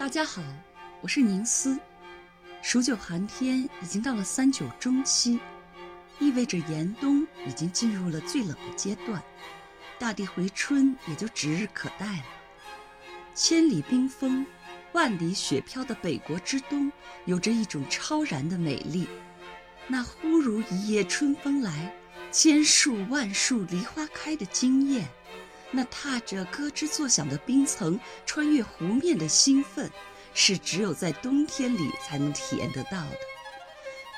大家好，我是宁思。数九寒天已经到了三九中期，意味着严冬已经进入了最冷的阶段，大地回春也就指日可待了。千里冰封、万里雪飘的北国之冬，有着一种超然的美丽。那忽如一夜春风来，千树万树梨花开的惊艳。那踏着咯吱作响的冰层穿越湖面的兴奋，是只有在冬天里才能体验得到的。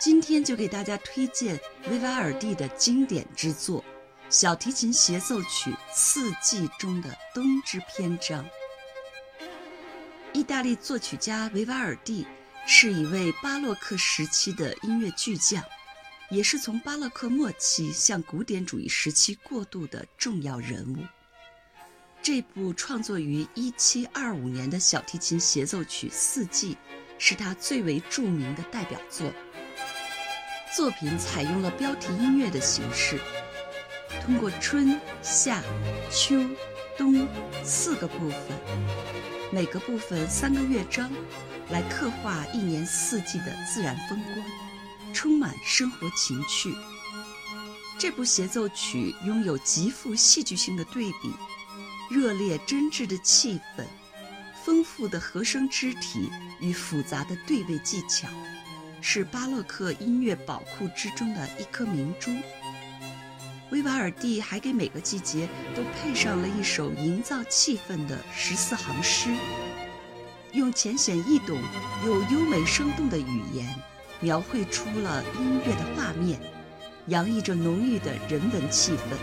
今天就给大家推荐维瓦尔第的经典之作《小提琴协奏曲四季》中的冬之篇章。意大利作曲家维瓦尔第是一位巴洛克时期的音乐巨匠，也是从巴洛克末期向古典主义时期过渡的重要人物。这部创作于1725年的小提琴协奏曲《四季》，是他最为著名的代表作。作品采用了标题音乐的形式，通过春夏秋冬四个部分，每个部分三个乐章，来刻画一年四季的自然风光，充满生活情趣。这部协奏曲拥有极富戏剧性的对比。热烈真挚的气氛，丰富的和声肢体与复杂的对位技巧，是巴洛克音乐宝库之中的一颗明珠。维瓦尔第还给每个季节都配上了一首营造气氛的十四行诗，用浅显易懂又优美生动的语言，描绘出了音乐的画面，洋溢着浓郁的人文气氛。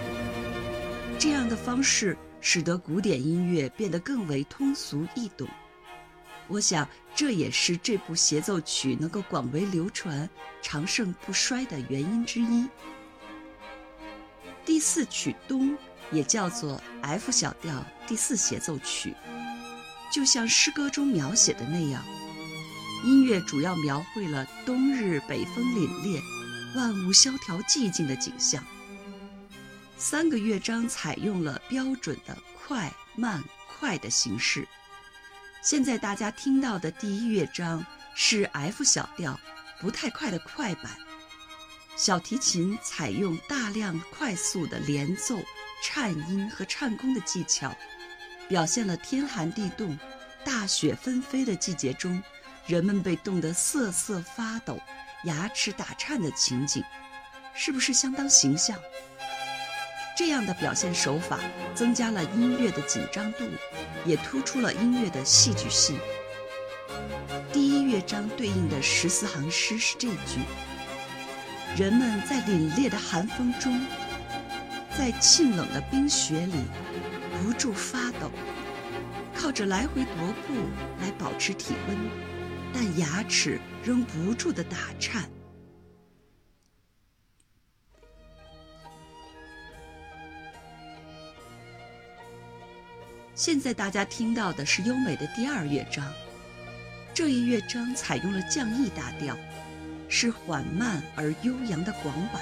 这样的方式。使得古典音乐变得更为通俗易懂，我想这也是这部协奏曲能够广为流传、长盛不衰的原因之一。第四曲冬也叫做 F 小调第四协奏曲，就像诗歌中描写的那样，音乐主要描绘了冬日北风凛冽、万物萧条寂静的景象。三个乐章采用了标准的快慢快的形式。现在大家听到的第一乐章是 F 小调，不太快的快板。小提琴采用大量快速的连奏、颤音和颤弓的技巧，表现了天寒地冻、大雪纷飞的季节中，人们被冻得瑟瑟发抖、牙齿打颤的情景，是不是相当形象？这样的表现手法增加了音乐的紧张度，也突出了音乐的戏剧性。第一乐章对应的十四行诗是这句：“人们在凛冽的寒风中，在沁冷的冰雪里不住发抖，靠着来回踱步来保持体温，但牙齿仍不住地打颤。”现在大家听到的是优美的第二乐章，这一乐章采用了降 E 大调，是缓慢而悠扬的广板。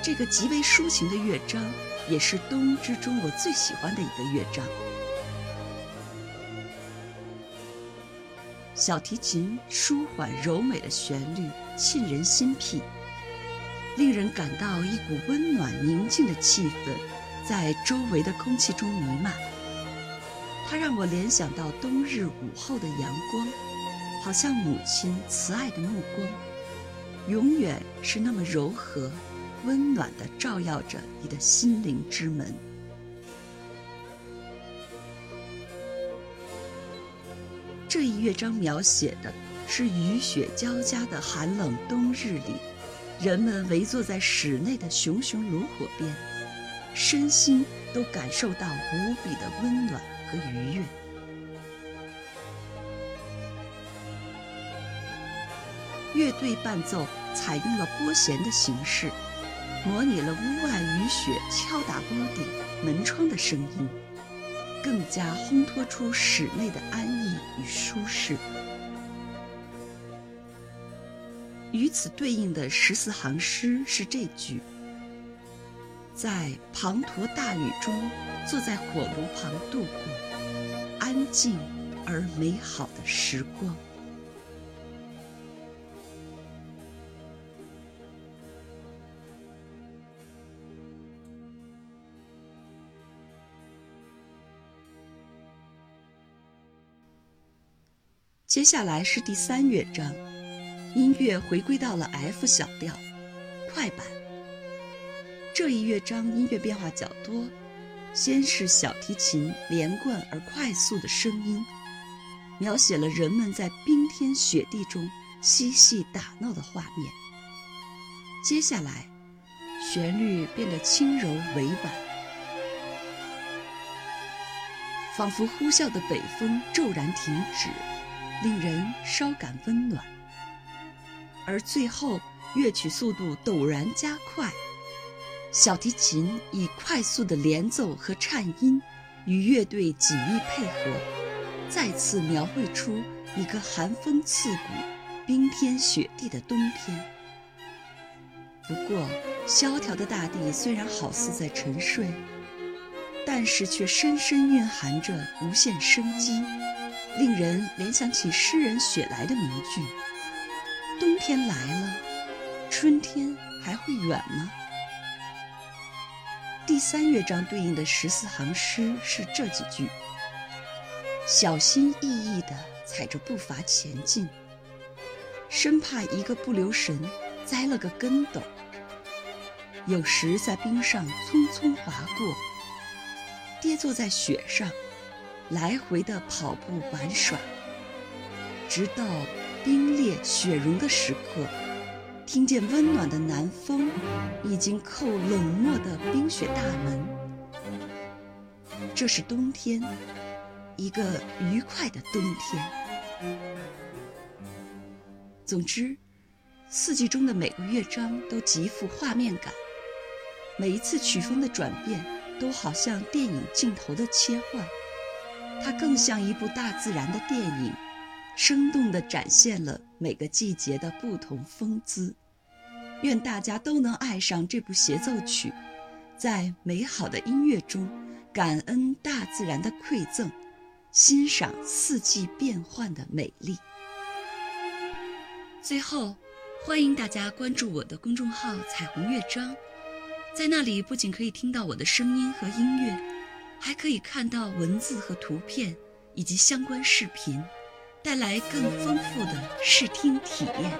这个极为抒情的乐章，也是冬之中我最喜欢的一个乐章。小提琴舒缓柔美的旋律，沁人心脾。令人感到一股温暖宁静的气氛在周围的空气中弥漫。它让我联想到冬日午后的阳光，好像母亲慈爱的目光，永远是那么柔和、温暖地照耀着你的心灵之门。这一乐章描写的是雨雪交加的寒冷冬日里。人们围坐在室内的熊熊炉火边，身心都感受到无比的温暖和愉悦。乐队伴奏采用了拨弦的形式，模拟了屋外雨雪敲打屋顶、门窗的声音，更加烘托出室内的安逸与舒适。与此对应的十四行诗是这句：“在滂沱大雨中，坐在火炉旁度过安静而美好的时光。接下来是第三乐章，音乐回归到了 F 小调，快板。这一乐章音乐变化较多，先是小提琴连贯而快速的声音，描写了人们在冰天雪地中嬉戏打闹的画面。接下来，旋律变得轻柔委婉，仿佛呼啸的北风骤然停止。令人稍感温暖，而最后乐曲速度陡然加快，小提琴以快速的连奏和颤音与乐队紧密配合，再次描绘出一个寒风刺骨、冰天雪地的冬天。不过，萧条的大地虽然好似在沉睡，但是却深深蕴含着无限生机。令人联想起诗人雪莱的名句：“冬天来了，春天还会远吗？”第三乐章对应的十四行诗是这几句：“小心翼翼地踩着步伐前进，生怕一个不留神栽了个跟斗；有时在冰上匆匆划过，跌坐在雪上。”来回的跑步玩耍，直到冰裂雪融的时刻，听见温暖的南风已经扣冷漠的冰雪大门。这是冬天，一个愉快的冬天。总之，四季中的每个乐章都极富画面感，每一次曲风的转变都好像电影镜头的切换。它更像一部大自然的电影，生动地展现了每个季节的不同风姿。愿大家都能爱上这部协奏曲，在美好的音乐中感恩大自然的馈赠，欣赏四季变换的美丽。最后，欢迎大家关注我的公众号“彩虹乐章”，在那里不仅可以听到我的声音和音乐。还可以看到文字和图片，以及相关视频，带来更丰富的视听体验。